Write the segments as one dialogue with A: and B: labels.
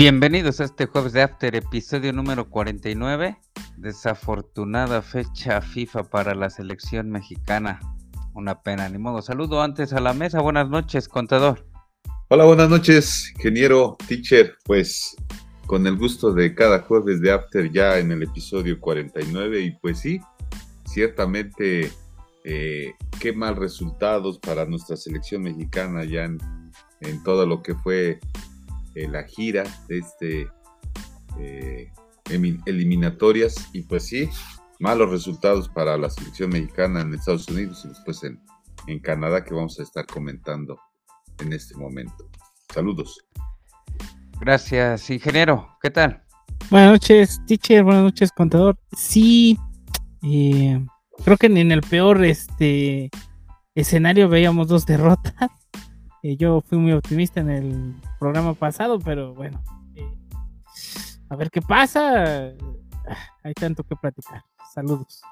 A: Bienvenidos a este jueves de After, episodio número 49. Desafortunada fecha FIFA para la selección mexicana. Una pena, ni modo. Saludo antes a la mesa. Buenas noches, contador.
B: Hola, buenas noches, ingeniero, teacher. Pues con el gusto de cada jueves de After ya en el episodio 49 y pues sí, ciertamente eh, qué mal resultados para nuestra selección mexicana ya en, en todo lo que fue eh, la gira de este eh, eliminatorias y pues sí, malos resultados para la selección mexicana en Estados Unidos y después en, en Canadá que vamos a estar comentando en este momento. Saludos.
A: Gracias, ingeniero. ¿Qué tal?
C: Buenas noches, teacher. Buenas noches, contador. Sí, eh, creo que en el peor este escenario veíamos dos derrotas. Eh, yo fui muy optimista en el programa pasado, pero bueno, eh, a ver qué pasa. Ah, hay tanto que platicar. Saludos.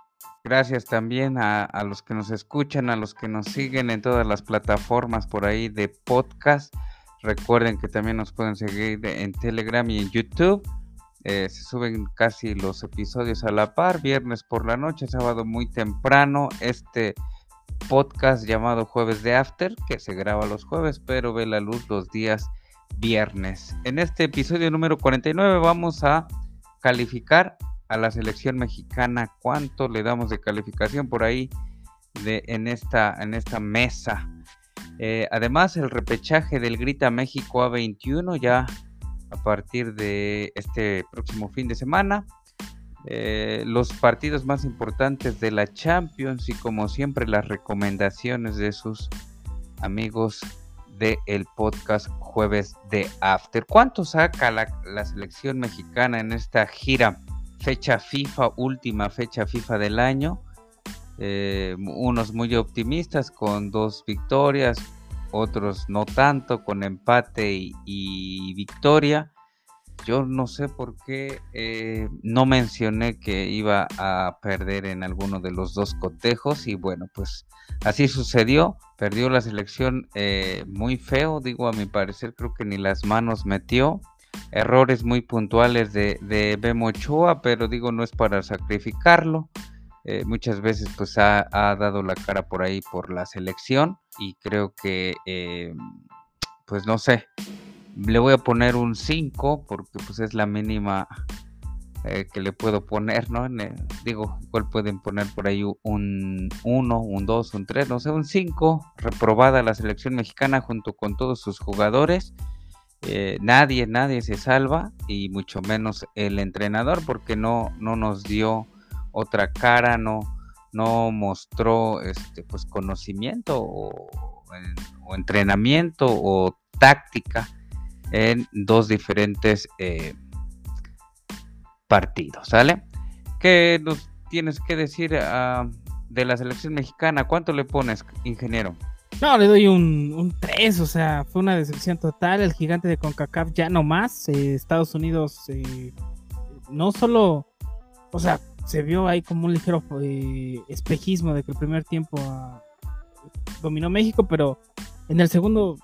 A: Gracias también a, los que nos escuchan, a los que nos siguen en todas las plataformas por ahí de podcast. Recuerden que también nos pueden seguir en Telegram y en YouTube. Eh, se suben casi los episodios a la par, viernes por la noche, sábado muy temprano. Este podcast llamado Jueves de After, que se graba los jueves, pero ve la luz los días viernes. En este episodio número 49 vamos a calificar a la selección mexicana. ¿Cuánto le damos de calificación por ahí de, en, esta, en esta mesa? Eh, además, el repechaje del Grita México A21 ya a partir de este próximo fin de semana. Eh, los partidos más importantes de la Champions y como siempre las recomendaciones de sus amigos del el podcast jueves de After. ¿Cuánto saca la, selección mexicana en esta gira? Fecha FIFA, última fecha FIFA del año. Eh, unos muy optimistas con dos victorias, otros no tanto, con empate y victoria. Yo no sé por qué eh, no mencioné que iba a perder en alguno de los dos cotejos y bueno, pues así sucedió. Perdió la selección eh, muy feo, digo a mi parecer creo que ni las manos metió. Errores muy puntuales de, de Bemo Ochoa, pero digo no es para sacrificarlo. Eh, muchas veces pues ha, dado la cara por ahí por la selección y creo que pues no sé, le voy a poner un 5 porque pues es la mínima eh, que le puedo poner, ¿no? digo, igual pueden poner por ahí un 1, un 2, un 3, no sé, un 5, reprobada la selección mexicana junto con todos sus jugadores. Eh, nadie, nadie se salva y mucho menos el entrenador porque no, no nos dio otra cara, no, no mostró este, pues, conocimiento o, o entrenamiento o táctica en dos diferentes eh, partidos, ¿sale? ¿Qué nos tienes que decir ah, de la selección mexicana? ¿Cuánto le pones, ingeniero?
C: No, le doy un, 3, o sea, fue una decepción total. El gigante de CONCACAF ya no más. Eh, Estados Unidos eh, no solo, o sea, se vio ahí como un ligero espejismo de que el primer tiempo ah, dominó México, pero en el segundo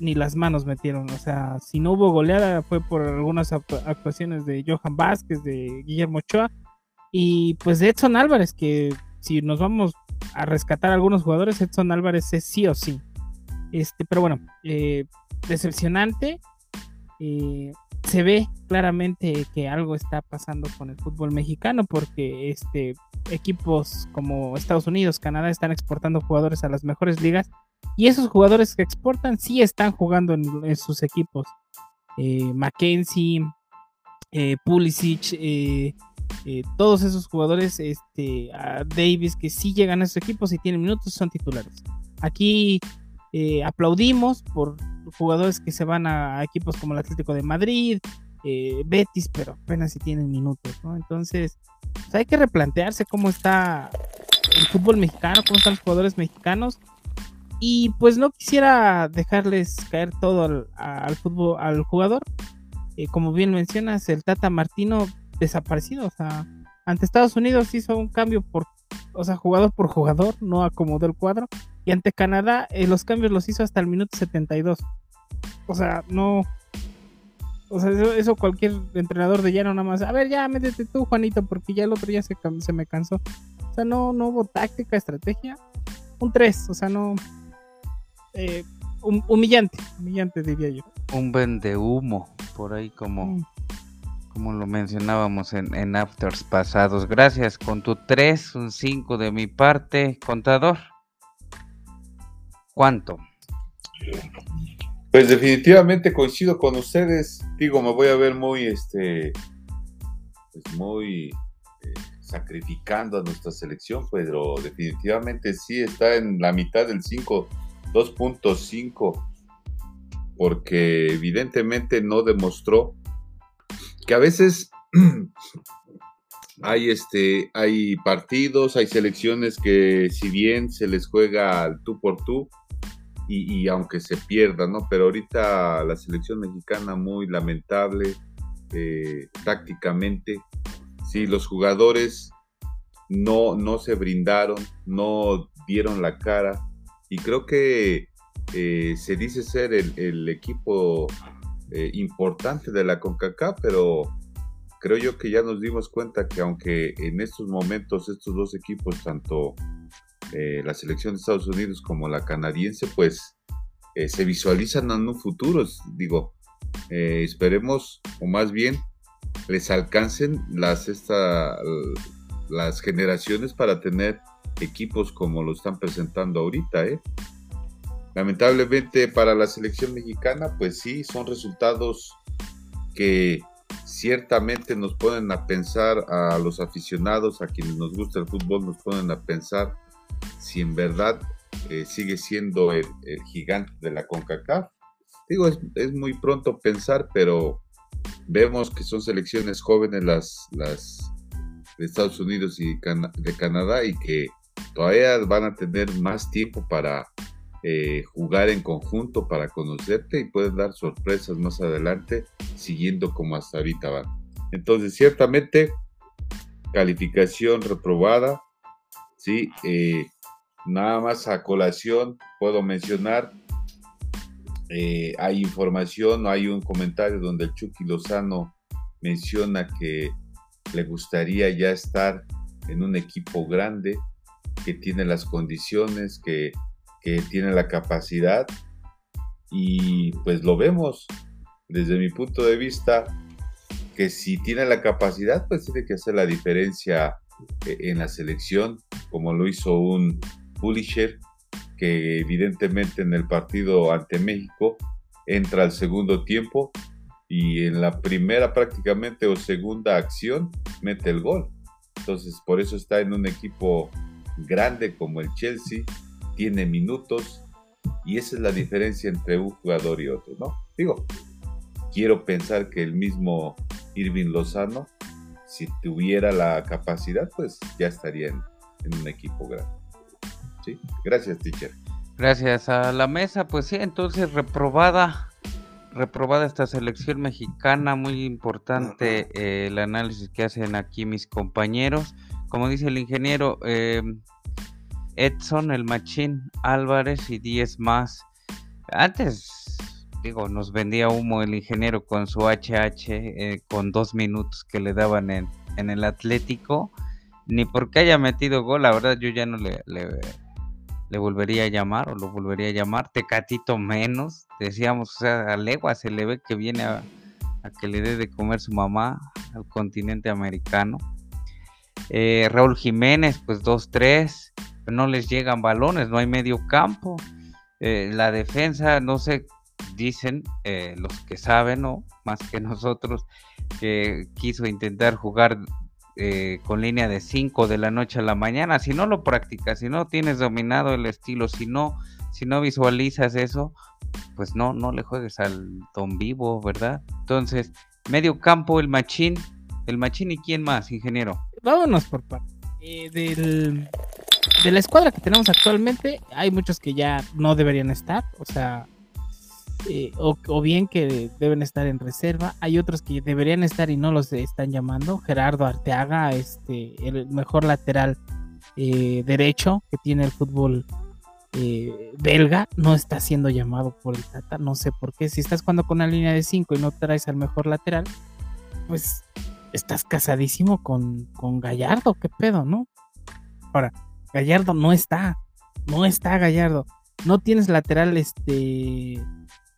C: ni las manos metieron. O sea, si no hubo goleada fue por algunas actuaciones de Johan Vázquez, de Guillermo Ochoa y pues de Edson Álvarez, que si nos vamos a rescatar a algunos jugadores, Edson Álvarez es sí o sí. Este, pero bueno, eh, decepcionante. Eh, se ve claramente que algo está pasando con el fútbol mexicano porque este, equipos como Estados Unidos, Canadá están exportando jugadores a las mejores ligas y esos jugadores que exportan sí están jugando en, sus equipos. Eh, Mackenzie, eh, Pulisic, eh, todos esos jugadores, este, Davis, que sí llegan a esos equipos y tienen minutos, son titulares. Aquí aplaudimos por jugadores que se van a, equipos como el Atlético de Madrid, Betis, pero apenas si tienen minutos, ¿no? Entonces, pues, hay que replantearse cómo está el fútbol mexicano, cómo están los jugadores mexicanos y pues no quisiera dejarles caer todo al, fútbol, al jugador. Eh, como bien mencionas, el Tata Martino desaparecido. O sea, ante Estados Unidos hizo un cambio por, o sea, jugador por jugador, no acomodó el cuadro. Y ante Canadá, eh, los cambios los hizo hasta el minuto 72. O sea, no, O sea, eso, cualquier entrenador de llano nada más. A ver, ya métete tú, Juanito, porque ya el otro ya se, me cansó. O sea, no, no hubo táctica, estrategia. Un 3, o sea, no. Eh, humillante, humillante diría yo.
A: Un vende humo, por ahí como, mm. como lo mencionábamos en, en afters pasados. Gracias, con tu 3, un 5 de mi parte, contador. ¿Cuánto?
B: Pues definitivamente coincido con ustedes. Digo, me voy a ver muy, este, pues muy eh, sacrificando a nuestra selección, pero definitivamente sí está en la mitad del 5, 2.5, porque evidentemente no demostró que a veces hay, este, hay partidos, hay selecciones que si bien se les juega al tú por tú, y, aunque se pierda, ¿no? Pero ahorita la selección mexicana muy lamentable eh, tácticamente. Sí, los jugadores no, no se brindaron, no dieron la cara y creo que eh, se dice ser el, equipo eh, importante de la CONCACAF, pero creo yo que ya nos dimos cuenta que aunque en estos momentos estos dos equipos, tanto eh, la selección de Estados Unidos como la canadiense, pues se visualizan en un futuro. Digo, esperemos, o más bien, les alcancen las, esta, las generaciones para tener equipos como lo están presentando ahorita. Lamentablemente para la selección mexicana, pues sí, son resultados que ciertamente nos ponen a pensar a los aficionados, a quienes nos gusta el fútbol, nos ponen a pensar si en verdad eh, sigue siendo el, gigante de la CONCACAF. Digo, es, muy pronto pensar, pero vemos que son selecciones jóvenes las de Estados Unidos y de Canadá y que todavía van a tener más tiempo para eh, jugar en conjunto, para conocerte y pueden dar sorpresas más adelante siguiendo como hasta ahorita van. Entonces, ciertamente, calificación reprobada, ¿sí? Eh, nada más a colación puedo mencionar, eh, hay información, hay un comentario donde el Chucky Lozano menciona que le gustaría ya estar en un equipo grande, que tiene las condiciones, que, que tiene la capacidad y pues lo vemos desde mi punto de vista que si tiene la capacidad pues tiene que hacer la diferencia eh, en la selección, como lo hizo un Pulisher, que evidentemente en el partido ante México entra al segundo tiempo y en la primera prácticamente o segunda acción mete el gol. Entonces por eso está en un equipo grande como el Chelsea, tiene minutos y esa es la diferencia entre un jugador y otro, ¿no? Digo, quiero pensar que el mismo Irving Lozano si tuviera la capacidad, pues ya estaría en, un equipo grande. ¿Sí? Gracias, teacher.
A: Gracias a la mesa, pues sí, entonces reprobada, reprobada esta selección mexicana, muy importante eh, el análisis que hacen aquí mis compañeros. Como dice el ingeniero eh, Edson, el Machín Álvarez y 10 más. Antes digo, nos vendía humo el ingeniero con su HH eh, con dos minutos que le daban en, el Atlético, ni porque haya metido gol, la verdad yo ya no le, le, volvería a llamar o lo volvería a llamar, Tecatito menos, decíamos, o sea, a legua se le ve que viene a, que le dé de comer su mamá al continente americano. Eh, Raúl Jiménez, pues 2-3, no les llegan balones, no hay medio campo. Eh, la defensa, no sé dicen eh, los que saben, o más que nosotros, que quiso intentar jugar eh, con línea de 5 de la noche a la mañana. Si no lo practicas, si no tienes dominado el estilo, si no, si no visualizas eso, pues no, no le juegues al don vivo, ¿verdad? Entonces, medio campo, el machín, el machín y quién más, ingeniero.
C: Vámonos por parte. Eh, del, de la escuadra que tenemos actualmente, hay muchos que ya no deberían estar, o sea, eh, o, bien que deben estar en reserva. Hay otros que deberían estar y no los están llamando. Gerardo Arteaga, este, el mejor lateral eh, derecho que tiene el fútbol belga no está siendo llamado por el Tata. No sé por qué. Si estás jugando con una línea de 5 y no traes al mejor lateral, pues estás casadísimo con, con Gallardo. ¿Qué pedo, no? Ahora, Gallardo no está. No está Gallardo. No tienes lateral este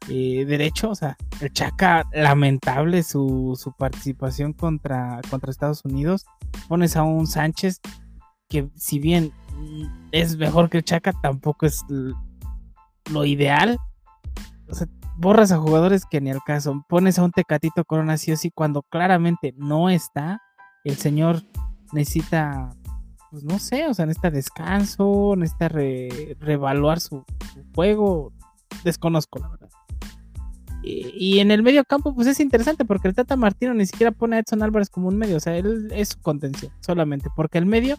C: eh, derecho. O sea, el Chaca, lamentable su, su participación contra, contra Estados Unidos. Pones a un Sánchez que si bien es mejor que el Chaca, tampoco es lo ideal. O sea, borras a jugadores que ni al caso. Pones a un Tecatito Corona sí o sí cuando claramente no está. El señor necesita, pues no sé, o sea, necesita descanso, necesita reevaluar su, juego. Desconozco, la verdad. Y, en el medio campo, pues es interesante porque el Tata Martino ni siquiera pone a Edson Álvarez como un medio. O sea, él es su contención solamente. Porque el medio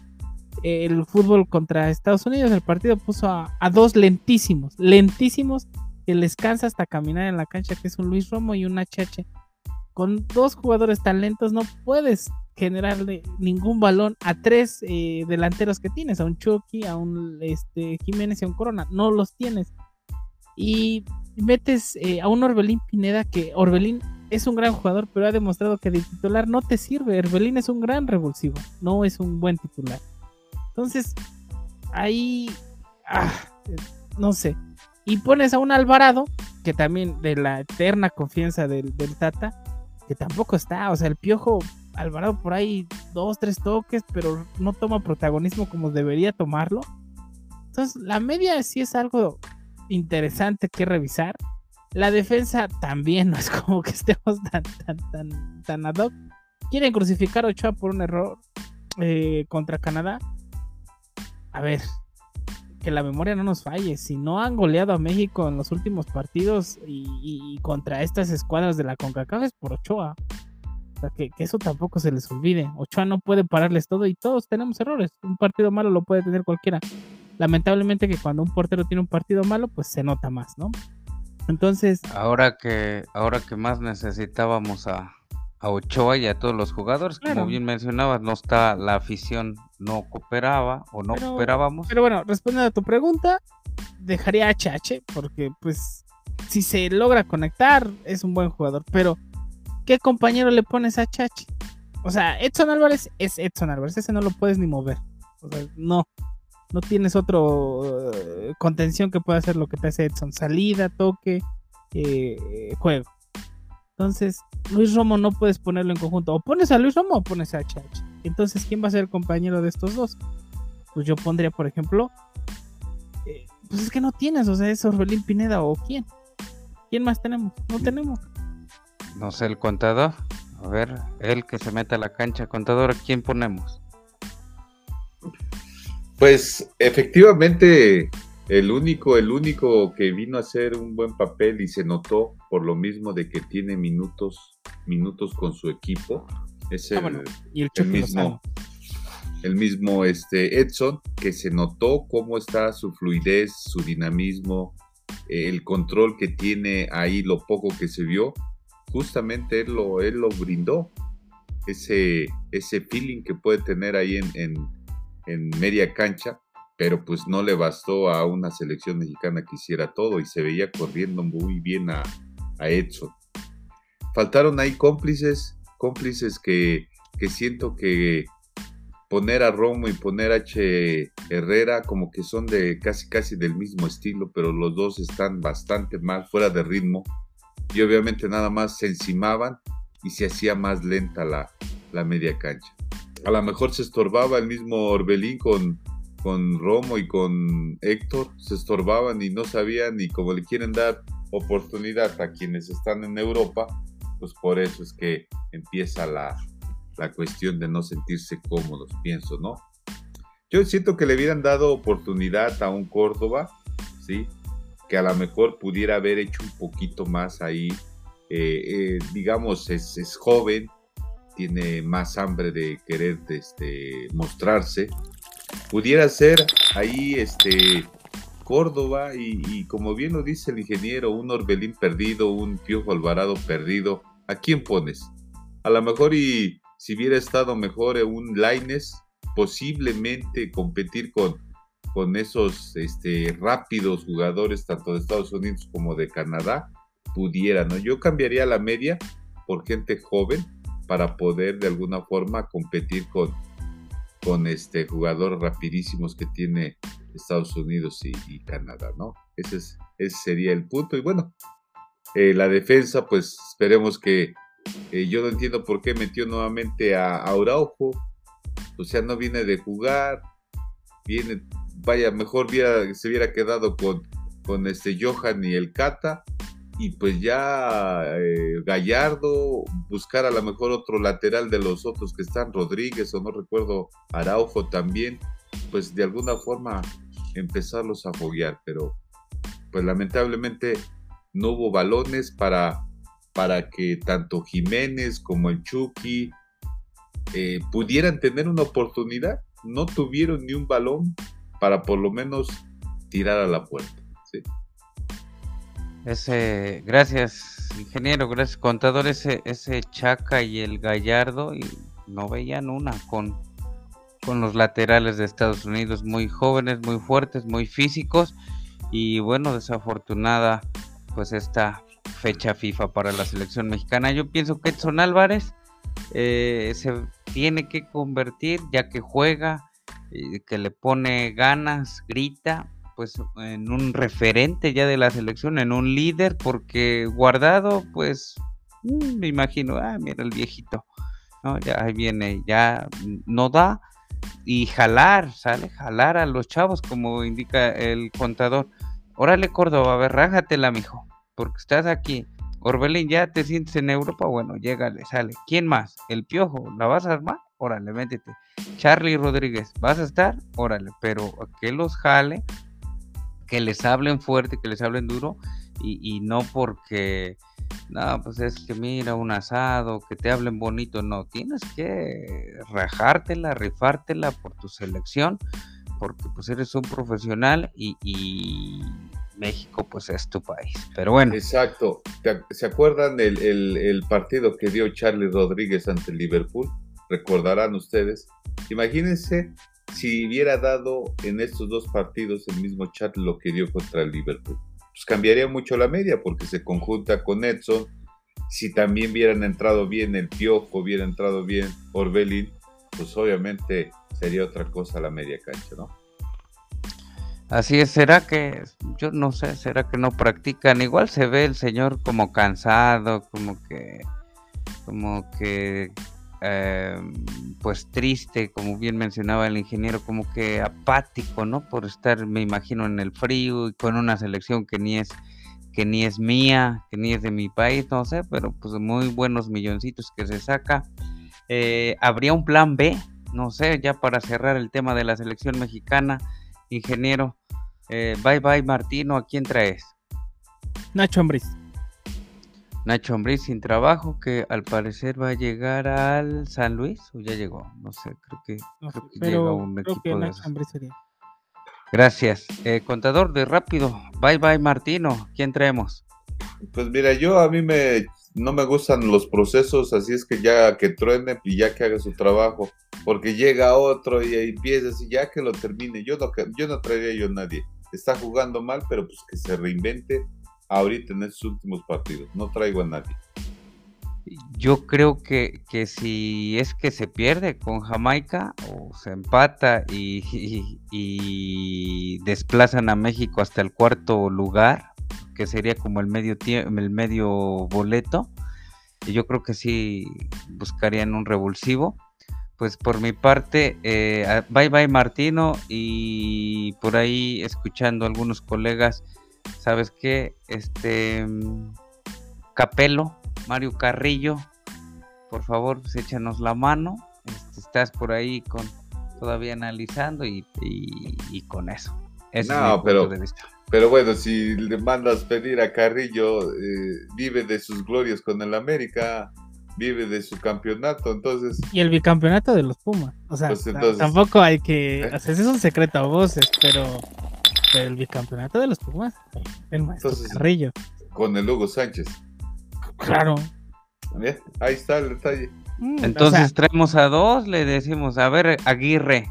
C: el fútbol contra Estados Unidos, el partido puso a, dos lentísimos, lentísimos, que les cansa hasta caminar en la cancha, que es un Luis Romo y un HH. Con dos jugadores tan lentos no puedes generarle ningún balón a tres eh, delanteros que tienes, a un Chucky, a un este, Jiménez y a un Corona, no los tienes. Y metes eh, a un Orbelín Pineda, que Orbelín es un gran jugador, pero ha demostrado que de titular no te sirve. Orbelín es un gran revulsivo, no es un buen titular. Entonces, ahí, ah, no sé. Y pones a un Alvarado, que también de la eterna confianza del, Tata, que tampoco está. O sea, el piojo Alvarado por ahí dos, tres toques, pero no toma protagonismo como debería tomarlo. Entonces, la media sí es algo interesante que revisar. La defensa también no es como que estemos tan, tan, tan, tan ad hoc. Quieren crucificar a Ochoa por un error eh, contra Canadá a ver, que la memoria no nos falle. Si no han goleado a México en los últimos partidos y, contra estas escuadras de la CONCACAF es por Ochoa. O sea, que, eso tampoco se les olvide. Ochoa no puede pararles todo y todos tenemos errores. Un partido malo lo puede tener cualquiera. Lamentablemente que cuando un portero tiene un partido malo, pues se nota más, ¿no? Entonces...
A: Ahora que, ahora que más necesitábamos a, a Ochoa y a todos los jugadores. Como bien mencionabas, no está la afición, no cooperaba o no cooperábamos.
C: Pero bueno, respondiendo a tu pregunta, dejaría a HH porque pues si se logra conectar es un buen jugador, pero ¿qué compañero le pones a HH? O sea, Edson Álvarez es Edson Álvarez, ese no lo puedes ni mover. O sea, no, no tienes otro eh, contención que pueda hacer lo que te hace Edson, salida, toque, eh, juego. Entonces, Luis Romo no puedes ponerlo en conjunto. O pones a Luis Romo o pones a HH. Entonces, ¿quién va a ser el compañero de estos dos? Pues yo pondría, por ejemplo, eh, pues es que no tienes, o sea, es Orbelín Pineda o quién. ¿Quién más tenemos? No tenemos.
A: No sé, el contador. A ver, él que se mete a la cancha, contador, ¿quién ponemos?
B: Pues efectivamente el único, el único que vino a hacer un buen papel y se notó por lo mismo de que tiene minutos, minutos con su equipo, es ah, el, mismo, el mismo este Edson, que se notó cómo está su fluidez, su dinamismo, el control que tiene ahí, lo poco que se vio, justamente él lo, él lo brindó. Ese, ese feeling que puede tener ahí en, en, en media cancha, pero pues no le bastó a una selección mexicana que hiciera todo y se veía corriendo muy bien a, Edson. Faltaron ahí cómplices, cómplices que, que siento que poner a Romo y poner a H. Herrera como que son de casi casi del mismo estilo, pero los dos están bastante mal, fuera de ritmo. Y obviamente nada más se encimaban y se hacía más lenta la, la media cancha. A lo mejor se estorbaba el mismo Orbelín con, con Romo y con Héctor se estorbaban y no sabían y como le quieren dar oportunidad a quienes están en Europa, pues por eso es que empieza la, cuestión de no sentirse cómodos, pienso, ¿no? Yo siento que le hubieran dado oportunidad a un Córdoba, ¿sí? Que a lo mejor pudiera haber hecho un poquito más ahí. Eh, eh, digamos, es, es, joven, tiene más hambre de querer este, mostrarse, pudiera ser ahí este Córdoba y, como bien lo dice el ingeniero, un Orbelín perdido, un Piojo Alvarado perdido, ¿a quién pones? A lo mejor y si hubiera estado mejor un Laines, posiblemente competir con, con esos este, rápidos jugadores, tanto de Estados Unidos como de Canadá, pudiera, ¿no? Yo cambiaría la media por gente joven para poder de alguna forma competir con, con este jugador rapidísimos que tiene Estados Unidos y, Canadá, ¿no? Ese, es, ese sería el punto. Y bueno, eh, la defensa, pues esperemos que eh, yo no entiendo por qué metió nuevamente a, a. O sea, no viene de jugar, viene, vaya, mejor se hubiera quedado con, con este Johan y el Cata y pues ya eh, Gallardo, buscar a lo mejor otro lateral de los otros que están, Rodríguez o no recuerdo, Araujo también, pues de alguna forma empezarlos a foguear, pero pues lamentablemente no hubo balones para, para que tanto Jiménez como el Chucky eh, pudieran tener una oportunidad, no tuvieron ni un balón para por lo menos tirar a la puerta. ¿sí?
A: Ese, gracias, ingeniero, gracias, contador, ese, ese Chaca y el Gallardo, y no veían una con, con los laterales de Estados Unidos, muy jóvenes, muy fuertes, muy físicos, y bueno, desafortunada, pues esta fecha FIFA para la selección mexicana. Yo pienso que Edson Álvarez eh, se tiene que convertir, ya que juega, que le pone ganas, grita, pues en un referente ya de la selección, en un líder, porque guardado, pues mm, me imagino, ah, mira el viejito, ¿no? Ya ahí viene, ya no da, y jalar, sale, jalar a los chavos, como indica el contador. Órale, Córdoba, a ver, rájatela, mijo, porque estás aquí. Orbelín, ¿ya te sientes en Europa? Bueno, llégale, sale. ¿Quién más? El Piojo, ¿la vas a armar? Órale, métete. Charlie Rodríguez, ¿vas a estar? Órale, pero que los jale que les hablen fuerte, que les hablen duro y, no porque, no, pues es que mira un asado, que te hablen bonito, no, tienes que rajártela, rifártela por tu selección, porque pues eres un profesional y, México pues es tu país. Pero bueno.
B: Exacto. ¿Se acuerdan el, el, partido que dio Charlie Rodríguez ante Liverpool? Recordarán ustedes. Imagínense si hubiera dado en estos dos partidos el mismo chat lo que dio contra el Liverpool, pues cambiaría mucho la media porque se conjunta con Edson. Si también hubieran entrado bien el Piojo, hubiera entrado bien Orbelín, pues obviamente sería otra cosa la media cancha, ¿no?
A: Así es, será que, yo no sé, será que no practican. Igual se ve el señor como cansado, como que, como que Em, pues triste, como bien mencionaba el ingeniero, como que apático, ¿no? Por estar, me imagino, en el frío y con una selección que ni es que ni es mía, que ni es de mi país, no sé, pero pues muy buenos milloncitos que se saca. Eh, ¿Habría un plan B? No sé, ya para cerrar el tema de la selección mexicana, ingeniero. Eh, bye bye Martino, ¿a quién traes?
C: Nacho Ambriz.
A: Nacho Ambriz sin trabajo, que al parecer va a llegar al San Luis, o ya llegó, no sé, creo que, llega un equipo de Gracias. Eh, contador de rápido, bye bye Martino, ¿quién traemos?
B: Pues mira, yo a mí me no me gustan los procesos, así es que ya que truene y ya que haga su trabajo, porque llega otro y empieza y ya que lo termine, yo no, yo no traería yo a nadie. Está jugando mal, pero pues que se reinvente ahorita en estos últimos partidos. No traigo a nadie.
A: Yo creo que, que si es que se pierde con Jamaica o se empata y, y, desplazan a México hasta el cuarto lugar, que sería como el medio, el medio boleto, yo creo que sí buscarían un revulsivo. Pues por mi parte, eh, bye bye Martino y por ahí escuchando a algunos colegas ¿sabes qué? Este Capelo, Mario Carrillo, por favor, pues échanos la mano. Este, estás por ahí con todavía analizando y, con eso.
B: no, pero, pero bueno, si le mandas pedir a Carrillo, eh, vive de sus glorias con el América, vive de su campeonato, entonces...
C: Y el bicampeonato de los Pumas, o sea, pues tampoco hay que... ¿Eh? O sea, es un secreto a voces, pero el bicampeonato de los Pumas. El maestro Carrillo.
B: Con el Hugo Sánchez.
C: Claro.
B: Ahí está el detalle.
A: Mm, Entonces traemos a dos, le decimos, a ver, Aguirre,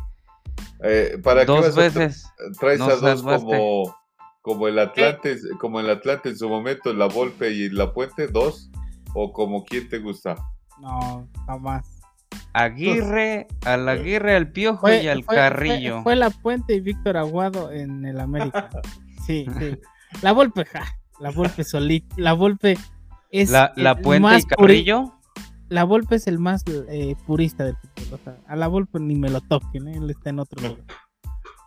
B: Eh, ¿Para qué
A: Dos
B: vas a tra-
A: veces.
B: traes
A: no
B: a dos como, como el Atlante, como el Atlante en su momento, la Volpe y la Puente, dos? ¿O como quién te gusta?
C: No, no más.
A: Aguirre, al Aguirre, al Piojo y al
C: fue-
A: Carrillo.
C: Fue, fue La Puente y Víctor Aguado en el América. Sí, sí. La Volpe, ja, la Volpe solita. La Volpe es.
A: la, la Puente
C: más
A: y Carrillo.
C: La Volpe es el más eh, purista del fútbol. o sea, a la Volpe ni me lo toquen, ¿eh? él está en otro lugar.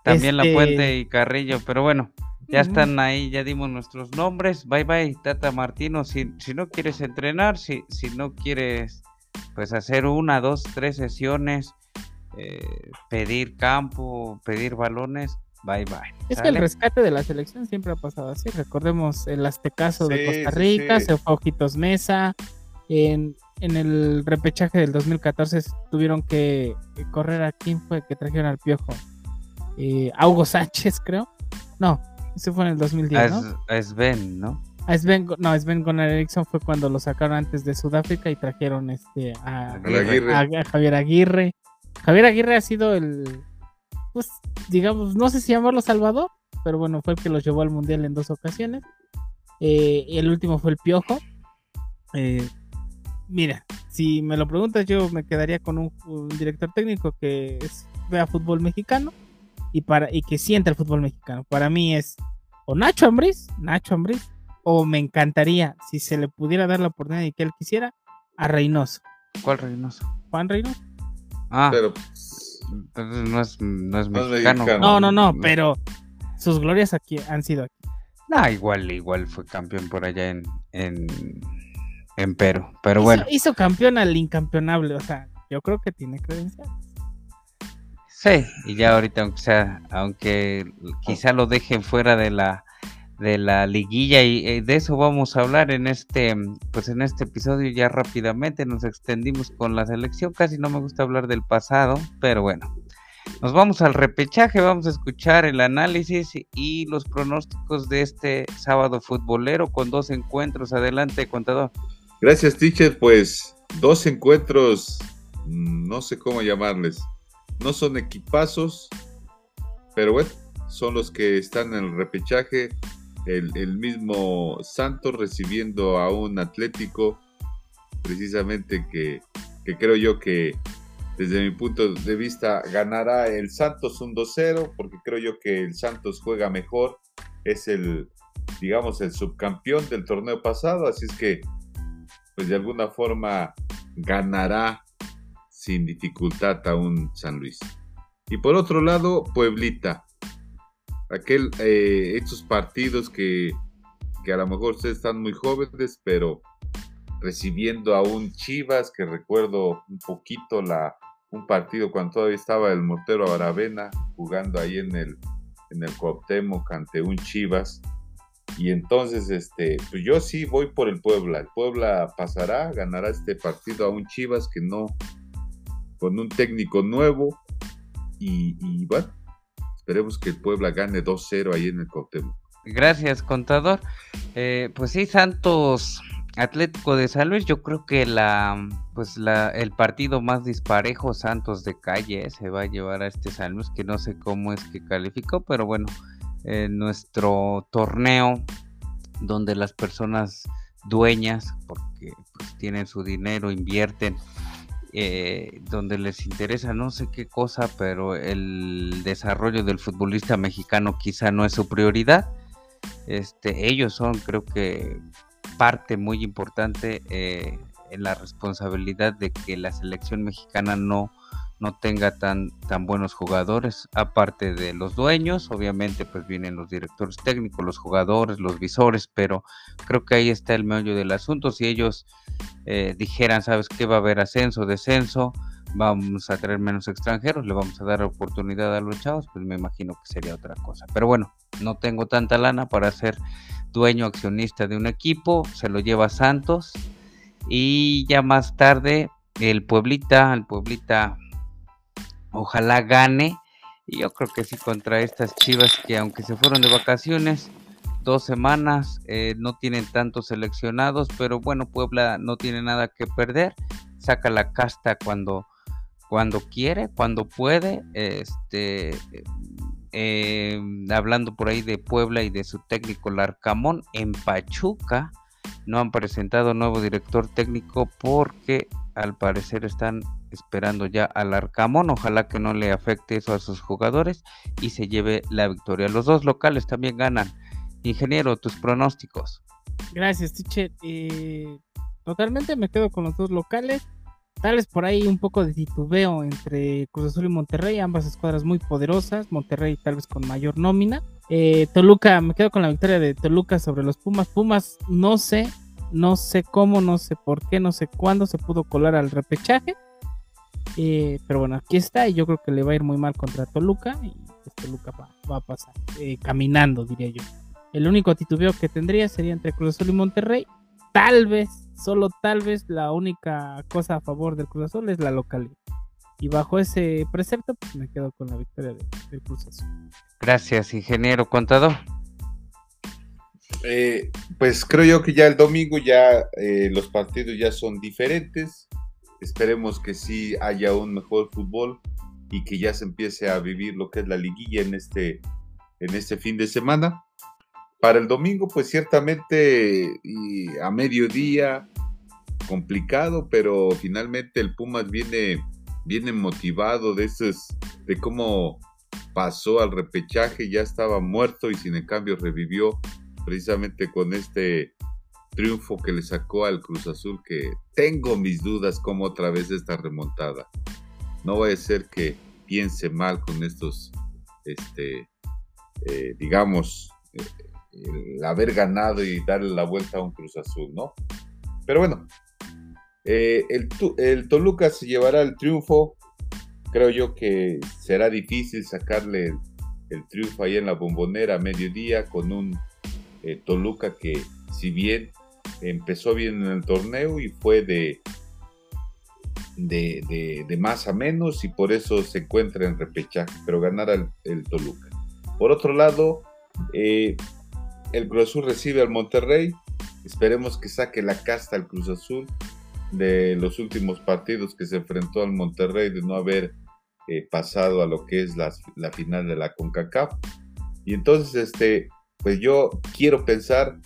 A: También la
C: Este,
A: Puente y Carrillo, pero bueno, ya están ahí, ya dimos nuestros nombres. Bye bye, Tata Martino. Si, si no quieres entrenar, si, si no quieres pues hacer una, dos, tres sesiones, eh, pedir campo, pedir balones, bye bye.
C: Es que el rescate de la selección siempre ha pasado así. Recordemos el Aztecaso de Costa Rica,
B: sí.
C: se fue a Ojitos Mesa. En, en el repechaje del 2014 tuvieron que correr a quién fue que trajeron al piojo. Eh, Sánchez, creo. No, ese fue en el 2010,
A: A
C: ¿no?
A: Es- a Sven, ¿no?
C: A Sven, no, Sven Gunnar Eriksson fue cuando lo sacaron antes de Sudáfrica y trajeron este a,
B: Aguirre.
C: a- a Javier Aguirre. Javier Aguirre ha sido el, pues, digamos, no sé si llamarlo Salvador, pero bueno, fue el que los llevó al Mundial en dos ocasiones. Eh, y el último fue el Piojo. Eh, mira, si me lo preguntas, yo me quedaría con un, un director técnico que es- vea fútbol mexicano y, para, y que sienta el fútbol mexicano. Para mí es o Nacho Ambriz, Nacho Ambriz, o me encantaría, si se le pudiera dar la oportunidad y que él quisiera, a Reynoso.
A: ¿Cuál Reynoso?
C: Juan Reynoso.
A: Ah,
B: Pero pues,
A: entonces no es, no es
B: No
A: mexicano.
B: mexicano.
C: No, no, no, pero sus glorias aquí han sido aquí.
A: Ah, igual, igual fue campeón por allá en, en, en Perú. Pero
C: hizo,
A: bueno,
C: hizo campeón al incampeonable, o sea, yo creo que tiene credencial.
A: sí, y ya ahorita, aunque sea, aunque quizá lo dejen fuera de la de la liguilla y eh, de eso vamos a hablar en este pues en este episodio ya rápidamente nos extendimos con la selección casi no me gusta hablar del pasado pero bueno nos vamos al repechaje vamos a escuchar el análisis y los pronósticos de este sábado futbolero con dos encuentros adelante contador
B: gracias, teacher. Pues dos encuentros, mm, no sé cómo llamarles. No son equipazos, pero bueno, son los que están en el repechaje. El, mismo Santos recibiendo a un Atlético, precisamente que, que creo yo que desde mi punto de vista ganará el Santos un 2-0, porque creo yo que el Santos juega mejor, es el, digamos, el subcampeón del torneo pasado, así es que, pues de alguna forma ganará sin dificultad a un San Luis. Y por otro lado, Pueblita, aquel, eh, estos partidos que, que a lo mejor ustedes están muy jóvenes, pero recibiendo a un Chivas, que recuerdo un poquito la, un partido cuando todavía estaba el mortero Aravena jugando ahí en el, en el ante un Chivas. Y entonces, este, pues yo sí voy por el Puebla. El Puebla pasará, ganará este partido a un Chivas que no, con un técnico nuevo. Y, y bueno, esperemos que el Puebla gane 2-0 ahí en el Cuauhtémoc.
A: Gracias, contador. Eh, pues sí, Santos Atlético de San Luis, yo creo que la pues la el partido más disparejo Santos de calle eh, se va a llevar a este San Luis, que no sé cómo es que calificó, pero bueno, en nuestro torneo donde las personas dueñas, porque pues, tienen su dinero, invierten, eh, donde les interesa no sé qué cosa, pero el desarrollo del futbolista mexicano quizá no es su prioridad. Este, ellos son, creo que, parte muy importante eh, en la responsabilidad de que la selección mexicana no, no tenga tan, tan buenos jugadores, aparte de los dueños, obviamente pues vienen los directores técnicos, los jugadores, los visores, pero creo que ahí está el meollo del asunto, si ellos eh, dijeran, sabes que va a haber ascenso, descenso, vamos a traer menos extranjeros, le vamos a dar oportunidad a los chavos, pues me imagino que sería otra cosa. Pero bueno, no tengo tanta lana para ser dueño accionista de un equipo, se lo lleva Santos. Y ya más tarde el Pueblita, el Pueblita ojalá gane. Y yo creo que sí contra estas Chivas que aunque se fueron de vacaciones dos semanas eh, no tienen tantos seleccionados, pero bueno, Puebla no tiene nada que perder, saca la casta cuando cuando quiere, cuando puede, este, eh, hablando por ahí de Puebla y de su técnico Larcamón, en Pachuca no han presentado nuevo director técnico porque al parecer están esperando ya al Arcamón. Ojalá que no le afecte eso a sus jugadores y se lleve la victoria. Los dos locales también ganan. Ingeniero, tus pronósticos.
C: Gracias, teacher. Eh, totalmente me quedo con los dos locales. Tal vez por ahí un poco de titubeo entre Cruz Azul y Monterrey, ambas escuadras muy poderosas. Monterrey tal vez con mayor nómina. Eh, Toluca, me quedo con la victoria de Toluca sobre los Pumas. Pumas, no sé, no sé cómo, no sé por qué, no sé cuándo se pudo colar al repechaje. Eh, pero bueno, aquí está y yo creo que le va a ir muy mal contra Toluca y Toluca va, a pasar eh, caminando, diría yo. El único titubeo que tendría sería entre Cruz Azul y Monterrey. Tal vez, solo tal vez, la única cosa a favor del Cruz Azul es la localidad. Y bajo ese precepto, pues me quedo con la victoria del Cruz Azul.
A: Gracias, ingeniero contador.
B: Eh, pues creo yo que ya el domingo ya eh, los partidos ya son diferentes. Esperemos que sí haya un mejor fútbol y que ya se empiece a vivir lo que es la liguilla en este, en este fin de semana. Para el domingo, pues ciertamente y a mediodía, complicado, pero finalmente el Pumas viene, viene motivado de, esos, de cómo pasó al repechaje, ya estaba muerto y sin en cambio revivió precisamente con este triunfo que le sacó al Cruz Azul, que tengo mis dudas como otra vez esta remontada. No va a ser que piense mal con estos, este, eh, digamos, eh, el haber ganado y darle la vuelta a un Cruz Azul, ¿no? Pero bueno, eh, el, el, Toluca se llevará el triunfo. Creo yo que será difícil sacarle el, triunfo ahí en la bombonera a mediodía con un eh, Toluca que si bien empezó bien en el torneo y fue de, de, de, más a menos y por eso se encuentra en repechaje, pero ganará el, Toluca. Por otro lado, eh, el Cruz Azul recibe al Monterrey. Esperemos que saque la casta al Cruz Azul de los últimos partidos que se enfrentó al Monterrey de no haber eh, pasado a lo que es la, final de la CONCACAF. Y entonces, este, pues yo quiero pensar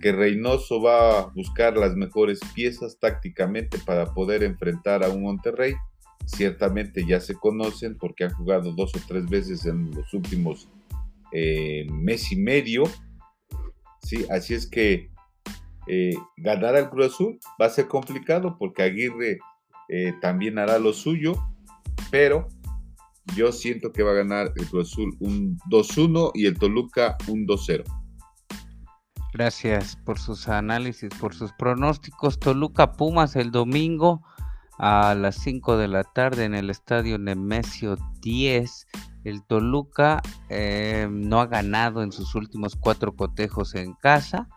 B: que Reynoso va a buscar las mejores piezas tácticamente para poder enfrentar a un Monterrey. Ciertamente ya se conocen porque han jugado dos o tres veces en los últimos eh, mes y medio ¿sí? Así es que eh, ganar al Cruz Azul va a ser complicado porque Aguirre eh, también hará lo suyo, pero yo siento que va a ganar el Cruz Azul un 2-1 y el Toluca un 2-0.
A: Gracias por sus análisis, por sus pronósticos. Toluca Pumas el domingo a las 5 de la tarde en el estadio Nemesio 10. El Toluca eh, no ha ganado en sus últimos cuatro cotejos en casa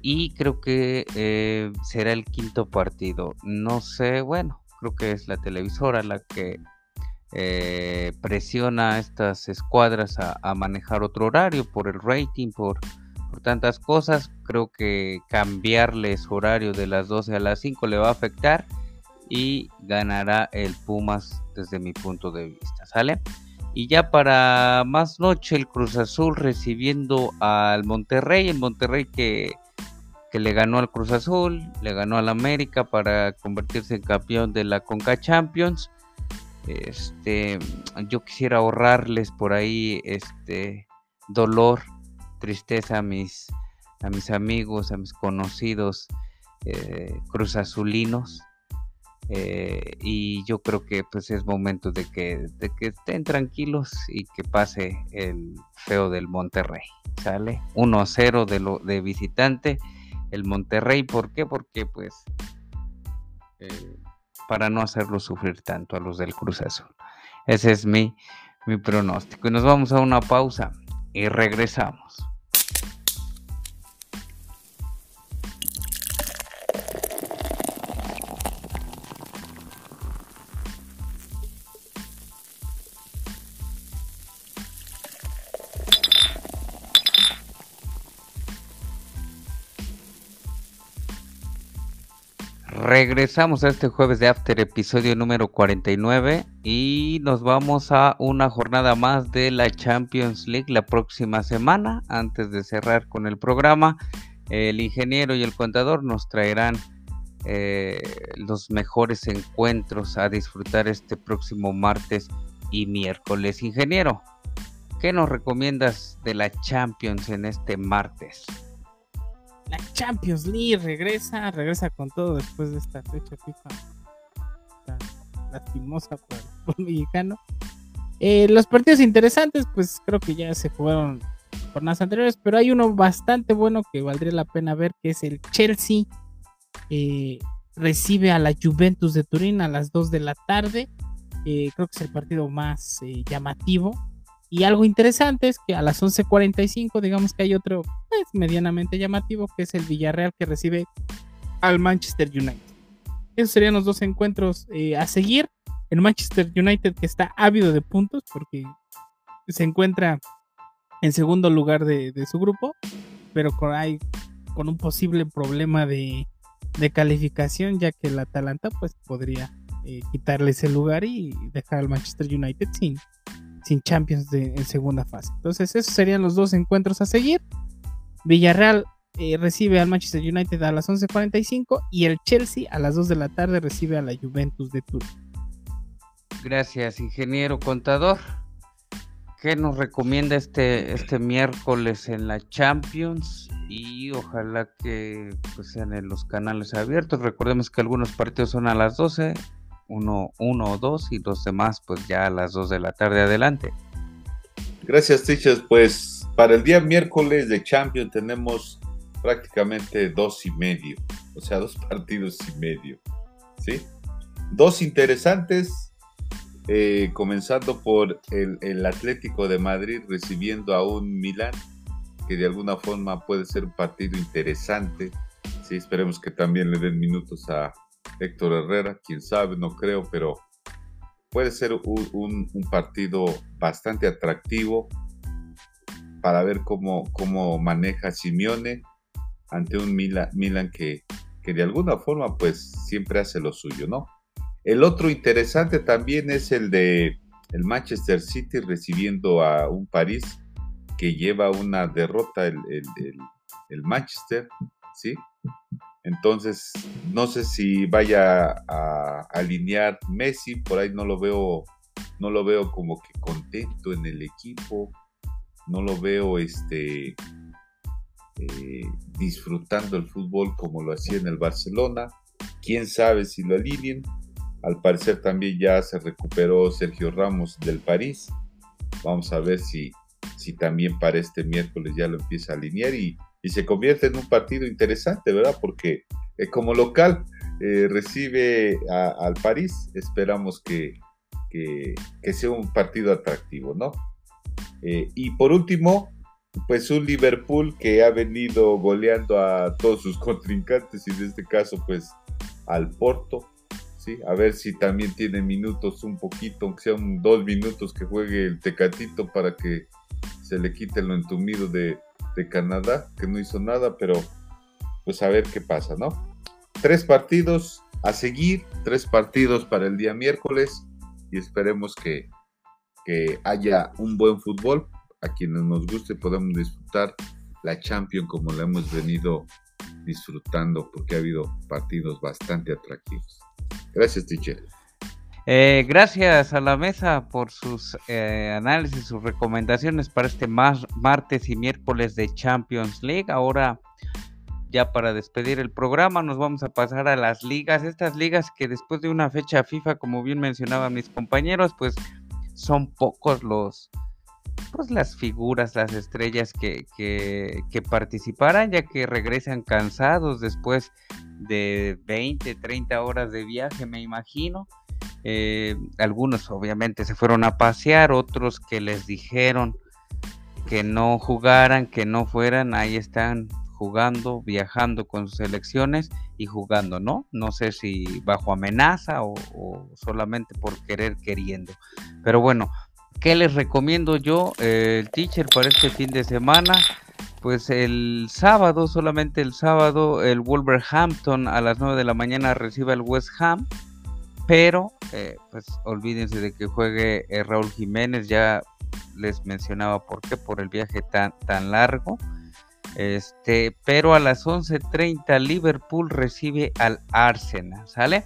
A: y creo que eh, será el quinto partido. No sé, bueno, creo que es la televisora la que eh, presiona a estas escuadras a, manejar otro horario por el rating, por, tantas cosas. Creo que cambiarles horario de las 12 a las 5 le va a afectar y ganará el Pumas desde mi punto de vista, ¿sale? Y ya para más noche el Cruz Azul recibiendo al Monterrey, el Monterrey que, que le ganó al Cruz Azul, le ganó al América para convertirse en campeón de la Conca Champions. Este, yo quisiera ahorrarles por ahí este dolor, tristeza a mis, a mis amigos, a mis conocidos eh, Cruz Azulinos eh, y yo creo que pues es momento de que, de que estén tranquilos y que pase el feo del Monterrey. ¿Sale? 1-0 de, lo, de visitante. El Monterrey, ¿por qué? Porque pues eh, para no hacerlo sufrir tanto a los del Cruz Azul. Ese es mi, mi pronóstico. Y nos vamos a una pausa y regresamos. Regresamos a este jueves de After, episodio número 49, y nos vamos a una jornada más de la Champions League la próxima semana. Antes de cerrar con el programa, el ingeniero y el contador nos traerán eh, los mejores encuentros a disfrutar este próximo martes y miércoles. Ingeniero, ¿qué nos recomiendas de la Champions en este martes?
C: La Champions League regresa, regresa con todo después de esta fecha FIFA tan lastimosa para el fútbol mexicano. Eh, los partidos interesantes, pues creo que ya se jugaron jornadas anteriores, pero hay uno bastante bueno que valdría la pena ver, que es el Chelsea. Eh, recibe a la Juventus de Turín a las 2 de la tarde. Eh, creo que es el partido más llamativo y algo interesante es que a las 11:45, digamos que hay otro pues, medianamente llamativo, que es el Villarreal que recibe al Manchester United. Esos serían los dos encuentros eh, a seguir. El Manchester United que está ávido de puntos porque se encuentra en segundo lugar de, su grupo, pero con, hay, con un posible problema de, calificación, ya que el Atalanta pues podría eh, quitarle ese lugar y dejar al Manchester United sin, sin Champions de, en segunda fase. Entonces, esos serían los dos encuentros a seguir. Villarreal eh, recibe al Manchester United a las 11:45 y el Chelsea a las 2 de la tarde recibe a la Juventus de Turín.
A: Gracias, ingeniero contador. ¿Qué nos recomienda este, este miércoles en la Champions? Y ojalá que pues, sean en los canales abiertos. Recordemos que algunos partidos son a las 12, uno, uno o dos y los demás pues ya a las dos de la tarde adelante.
B: Gracias, Tichas. Pues para el día miércoles de Champions tenemos prácticamente dos y medio, o sea, dos partidos y medio, ¿sí? Dos interesantes, eh, comenzando por el, Atlético de Madrid recibiendo a un Milán, que de alguna forma puede ser un partido interesante, ¿sí? Esperemos que también le den minutos a, Héctor Herrera, quién sabe, no creo, pero puede ser un, partido bastante atractivo para ver cómo, cómo maneja Simeone ante un Milan, que, que, de alguna forma pues siempre hace lo suyo, ¿no? El otro interesante también es el de el Manchester City recibiendo a un París que lleva una derrota el, el, el Manchester, ¿sí? Entonces, no sé si vaya a, alinear Messi, por ahí no lo veo, no lo veo como que contento en el equipo, no lo veo este eh, disfrutando el fútbol como lo hacía en el Barcelona. Quién sabe si lo alineen. Al parecer también ya se recuperó Sergio Ramos del París. Vamos a ver si, si también para este miércoles ya lo empieza a alinear y y se convierte en un partido interesante, ¿verdad? Porque eh, como local eh, recibe al París, esperamos que, que, sea un partido atractivo, ¿no? Eh, y por último, pues un Liverpool que ha venido goleando a todos sus contrincantes y en este caso pues al Porto, ¿sí? A ver si también tiene minutos un poquito, aunque sean dos minutos que juegue el Tecatito para que se le quite lo entumido de, de Canadá, que no hizo nada, pero pues a ver qué pasa, ¿no? Tres partidos a seguir, tres partidos para el día miércoles y esperemos que, que haya un buen fútbol. A quienes nos guste podamos disfrutar la Champions como la hemos venido disfrutando porque ha habido partidos bastante atractivos. Gracias, teacher.
A: Eh, gracias a la mesa por sus eh, análisis, sus recomendaciones para este martes y miércoles de Champions League. Ahora, ya para despedir el programa, nos vamos a pasar a las ligas. Estas ligas que después de una fecha FIFA, como bien mencionaban mis compañeros, pues son pocos los, pues las figuras, las estrellas que, que, que, participarán, ya que regresan cansados después de 20, 30 horas de viaje, me imagino. Eh, algunos obviamente se fueron a pasear, otros que les dijeron que no jugaran, que no fueran, ahí están jugando, viajando con sus selecciones y jugando, ¿no? No sé si bajo amenaza o, solamente por querer queriendo. Pero bueno, ¿qué les recomiendo yo, eh, el teacher, para este fin de semana? pues el sábado, solamente el sábado, el Wolverhampton a las 9 de la mañana recibe al West Ham. Pero, eh, pues olvídense de que juegue eh, Raúl Jiménez. Ya les mencionaba por qué, por el viaje tan, tan largo. Este, pero a las 11:30 Liverpool recibe al Arsenal, ¿sale?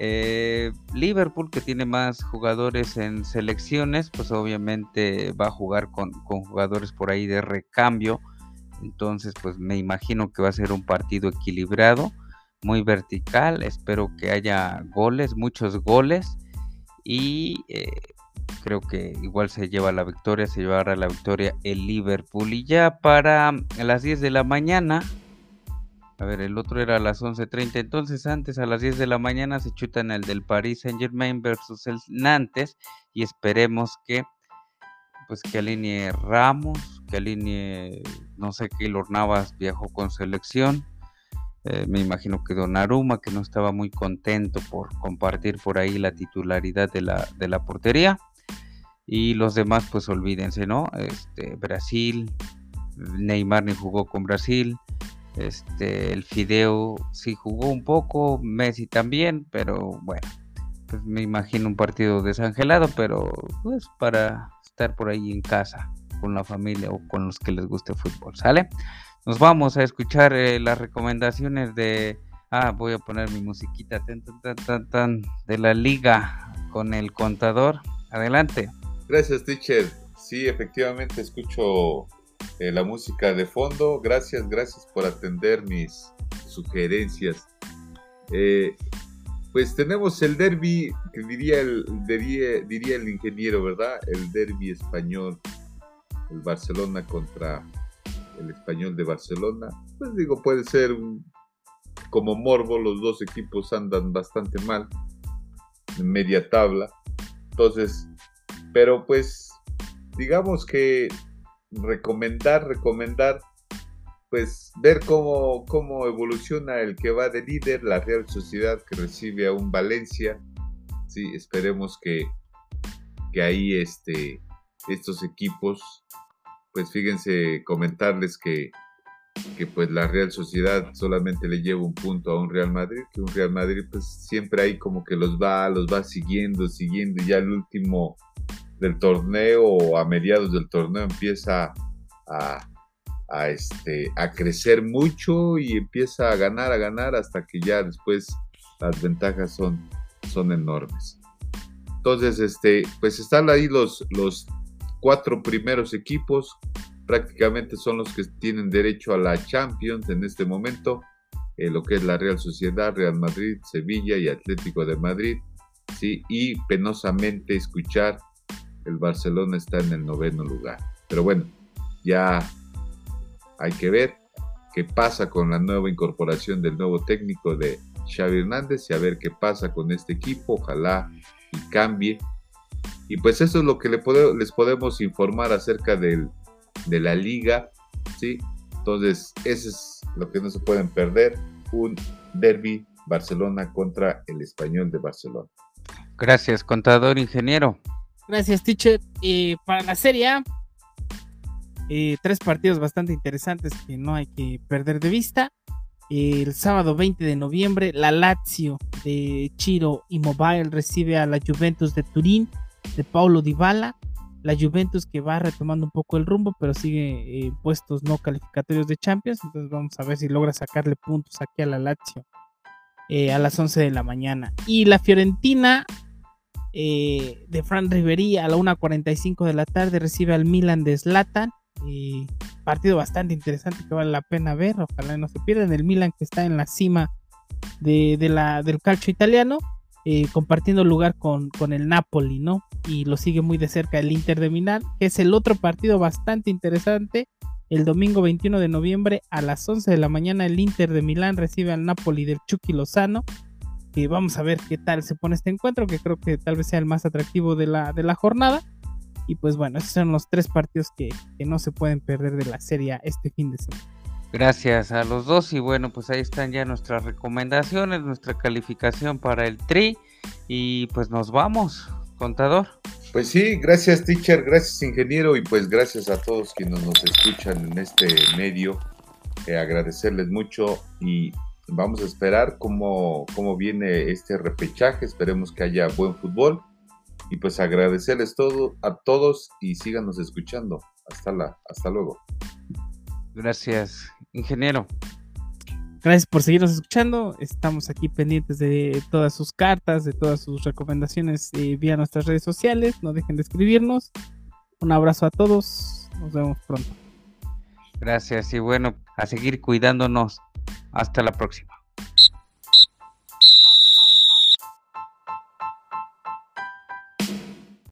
A: Eh, Liverpool, que tiene más jugadores en selecciones, pues obviamente va a jugar con, jugadores por ahí de recambio. Entonces, pues me imagino que va a ser un partido equilibrado, muy vertical. Espero que haya goles, muchos goles. Y eh, creo que igual se lleva la victoria, se llevará la victoria el Liverpool. Y ya para las 10 de la mañana, a ver, el otro era a las 11.30. Entonces, antes a las 10 de la mañana se chutan el del Paris Saint Germain versus el Nantes. Y esperemos que, pues, que alinee Ramos, que alinee, no sé, Keylor Navas viajó con selección. Eh, me imagino que Donnarumma, que no estaba muy contento por compartir por ahí la titularidad de la, de la portería. Y los demás, pues olvídense, ¿no? Este, Brasil, Neymar ni jugó con Brasil. Este, el Fideo sí jugó un poco, Messi también, pero bueno, pues me imagino un partido desangelado, pero pues para estar por ahí en casa con la familia o con los que les guste el fútbol, ¿sale? Nos vamos a escuchar eh, las recomendaciones de... Ah, voy a poner mi musiquita tan, tan, de la liga con el contador. Adelante.
B: Gracias, teacher. Sí, efectivamente escucho eh, la música de fondo. Gracias, gracias por atender mis sugerencias. Eh, pues tenemos el derby, que diría el, diría, diría el ingeniero, ¿verdad? El derby español, el Barcelona contra el español de Barcelona. Pues digo, puede ser como morbo, los dos equipos andan bastante mal, en media tabla. Entonces, pero pues digamos que recomendar, recomendar, pues ver cómo, cómo evoluciona el que va de líder, la Real Sociedad que recibe a un Valencia. Sí, esperemos que, que ahí este, estos equipos, pues fíjense, comentarles que, que pues la Real Sociedad solamente le lleva un punto a un Real Madrid, que un Real Madrid pues siempre ahí como que los va, los va siguiendo, siguiendo, y ya el último del torneo o a mediados del torneo empieza a, este, a crecer mucho y empieza a ganar, a ganar hasta que ya después las ventajas son, son enormes. Entonces, este, pues están ahí los, los cuatro primeros equipos, prácticamente son los que tienen derecho a la Champions en este momento, eh, lo que es la Real Sociedad, Real Madrid, Sevilla y Atlético de Madrid, ¿sí? y penosamente escuchar el Barcelona está en el noveno lugar. Pero bueno, ya hay que ver qué pasa con la nueva incorporación del nuevo técnico de Xavi Hernández y a ver qué pasa con este equipo. Ojalá y cambie. Y pues eso es lo que les podemos informar acerca del, de la liga. ¿sí? Entonces, eso es lo que no se pueden perder. Un derby Barcelona contra el español de Barcelona.
A: Gracias, contador ingeniero.
C: Gracias, teacher. Y para la serie eh, tres partidos bastante interesantes que no hay que perder de vista. El sábado 20 de noviembre, la Lazio de Chiro y Mobile recibe a la Juventus de Turín de Paulo Dybala. La Juventus que va retomando un poco el rumbo, pero sigue en puestos no calificatorios de Champions. Entonces vamos a ver si logra sacarle puntos aquí a la Lazio eh, a las 11 de la mañana. Y la Fiorentina eh, de Fran Ribery a la 1.45 de la tarde recibe al Milan de Zlatan. Eh, partido bastante interesante que vale la pena ver. Ojalá no se pierdan. El Milan que está en la cima de, la, del calcio italiano, eh, compartiendo lugar con, con, el Napoli, ¿no? Y lo sigue muy de cerca el Inter de Milán, que es el otro partido bastante interesante. El domingo 21 de noviembre a las 11 de la mañana el Inter de Milán recibe al Napoli del Chucky Lozano vamos a ver qué tal se pone este encuentro, que creo que tal vez sea el más atractivo de la, de la jornada. Y pues bueno, esos son los tres partidos que, no se pueden perder de la serie este fin de semana.
A: Gracias a los dos y bueno, pues ahí están ya nuestras recomendaciones, nuestra calificación para el tri y pues nos vamos, contador.
B: Pues sí, gracias teacher, gracias ingeniero y pues gracias a todos quienes nos escuchan en este medio. Eh, agradecerles mucho y vamos a esperar cómo, cómo viene este repechaje. Esperemos que haya buen fútbol y pues agradecerles todo a todos y síganos escuchando. Hasta la, hasta luego.
A: Gracias, ingeniero.
C: Gracias por seguirnos escuchando. Estamos aquí pendientes de todas sus cartas, de todas sus recomendaciones eh, vía nuestras redes sociales. No dejen de escribirnos. Un abrazo a todos. Nos vemos pronto.
A: Gracias y bueno, a seguir cuidándonos. Hasta la próxima.